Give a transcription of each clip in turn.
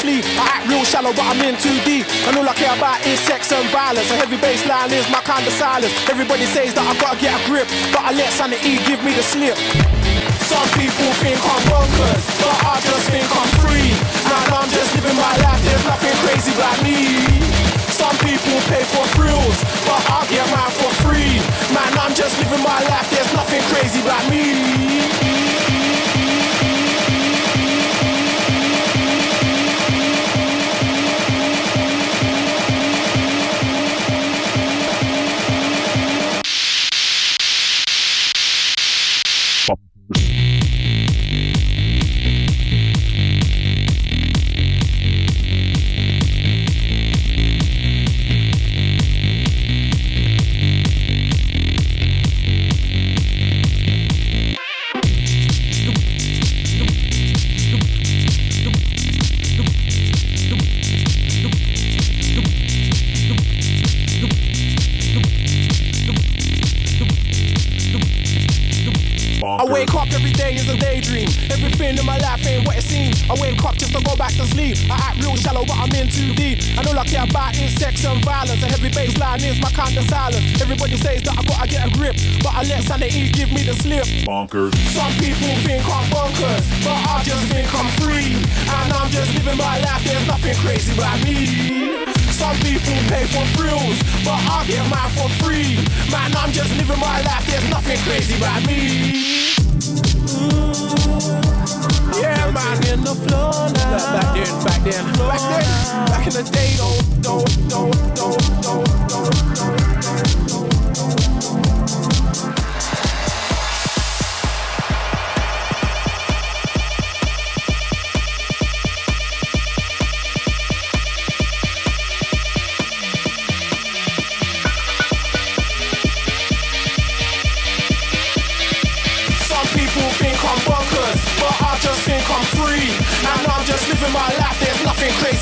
go back to sleep. I act real shallow, but I'm in too deep. And all I care about is sex and violence. A heavy bass line is my kind of silence. Everybody says that I gotta get a grip, but I let sanity give me the slip. Some people think I'm bonkers, but I just think I'm free. Man, I'm just living my life, there's nothing crazy about me. Some people pay for thrills, but I get mine for free. Man, I'm just living my life, there's nothing crazy about me.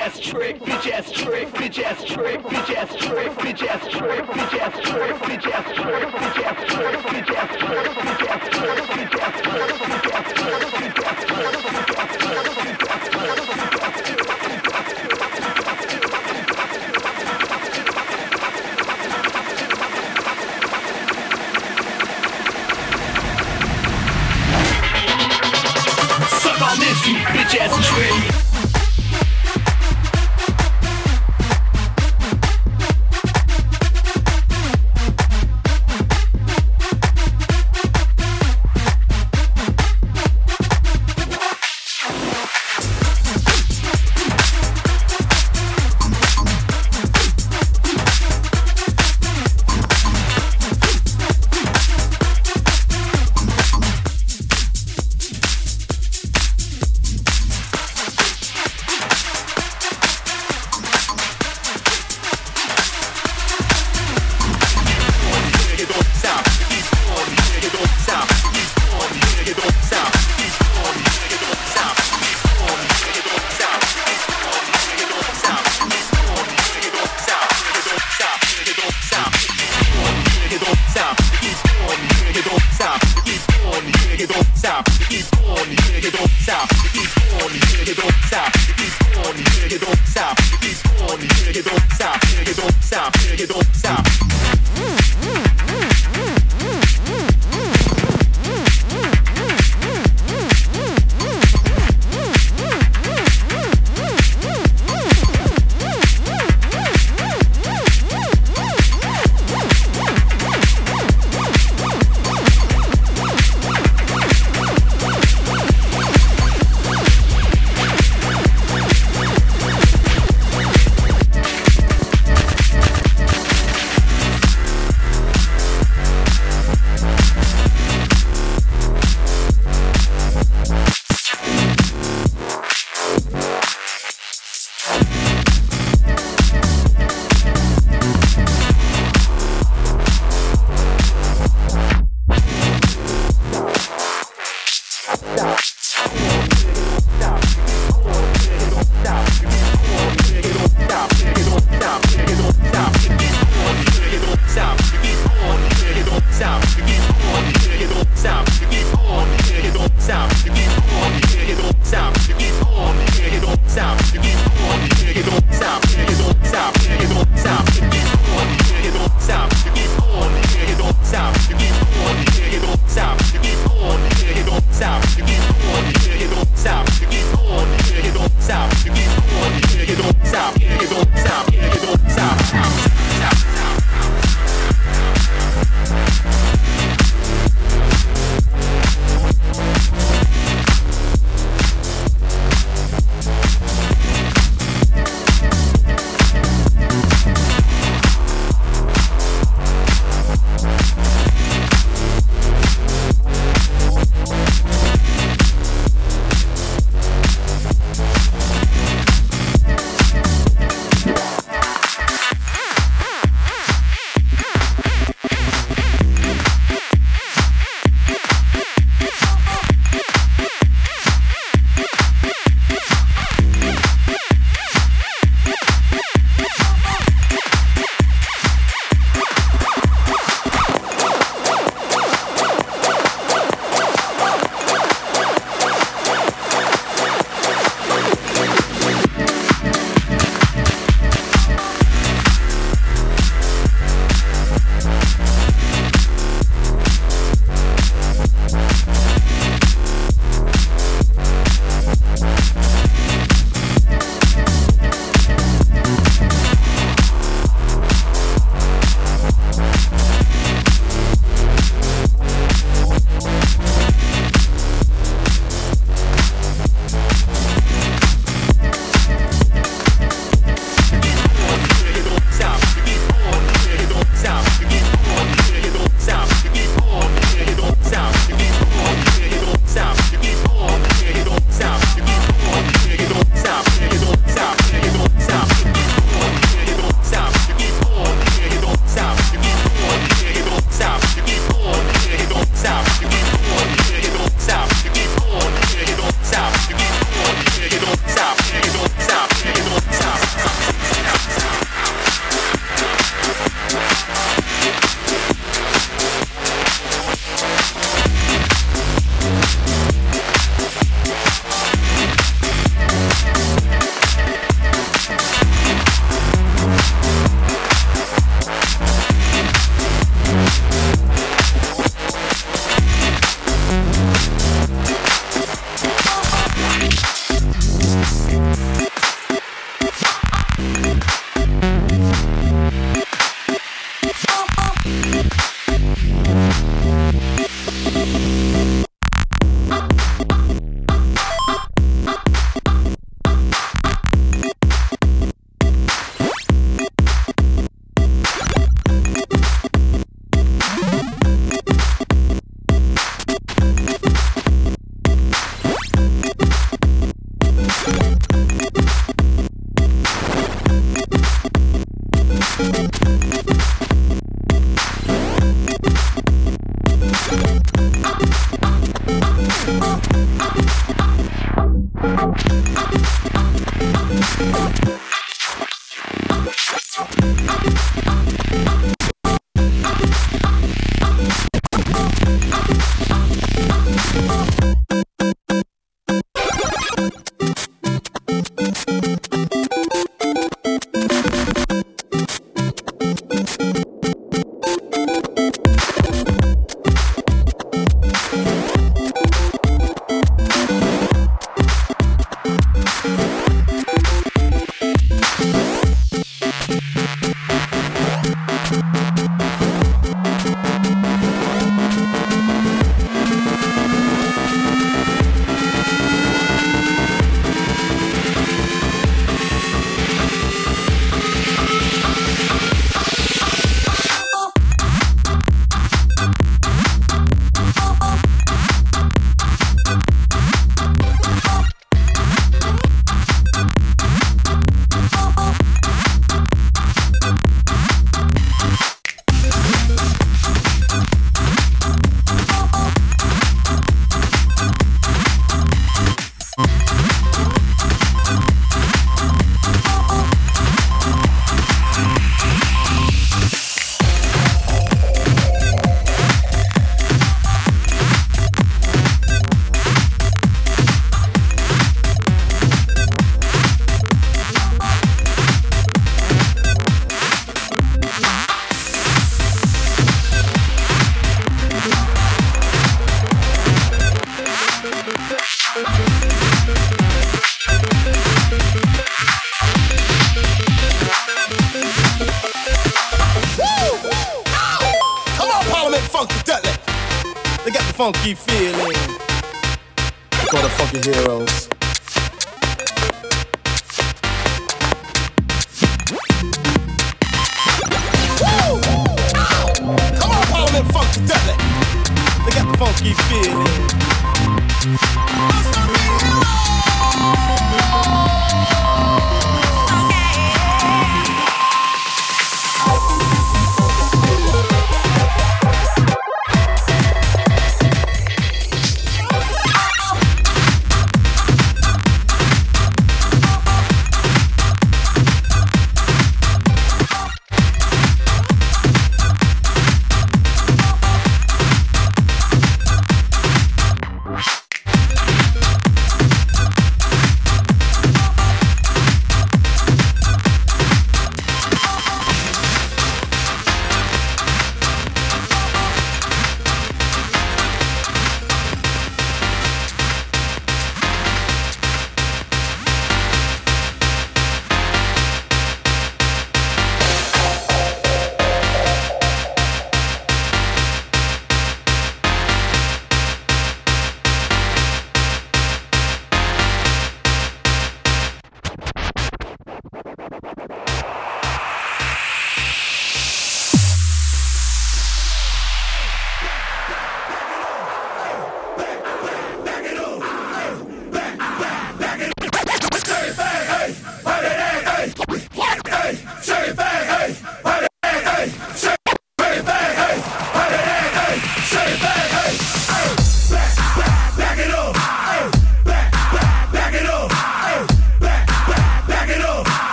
Bitch ass trick, bitch ass trick, bitch ass trick,